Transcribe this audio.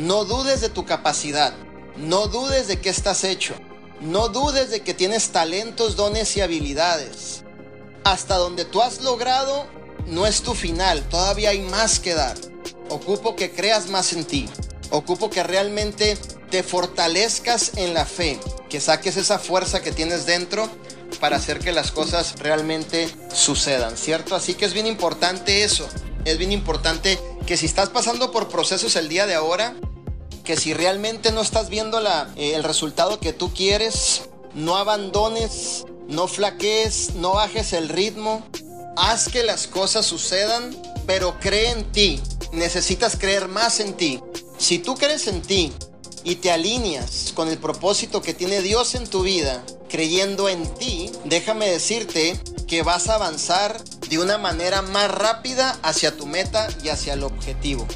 No dudes de tu capacidad. No dudes de qué estás hecho. No dudes de que tienes talentos, dones y habilidades. Hasta donde tú has logrado no es tu final. Todavía hay más que dar. Ocupo que creas más en ti. Ocupo que realmente te fortalezcas en la fe. Que saques esa fuerza que tienes dentro para hacer que las cosas realmente sucedan, ¿cierto? Así que es bien importante eso. Es bien importante que si estás pasando por procesos el día de ahora, que si realmente no estás viendo eh, el resultado que tú quieres, no abandones, no flaquees, no bajes el ritmo, haz que las cosas sucedan, pero cree en ti. Necesitas creer más en ti. Si tú crees en ti y te alineas con el propósito que tiene Dios en tu vida, creyendo en ti, déjame decirte que vas a avanzar de una manera más rápida hacia tu meta y hacia el objetivo.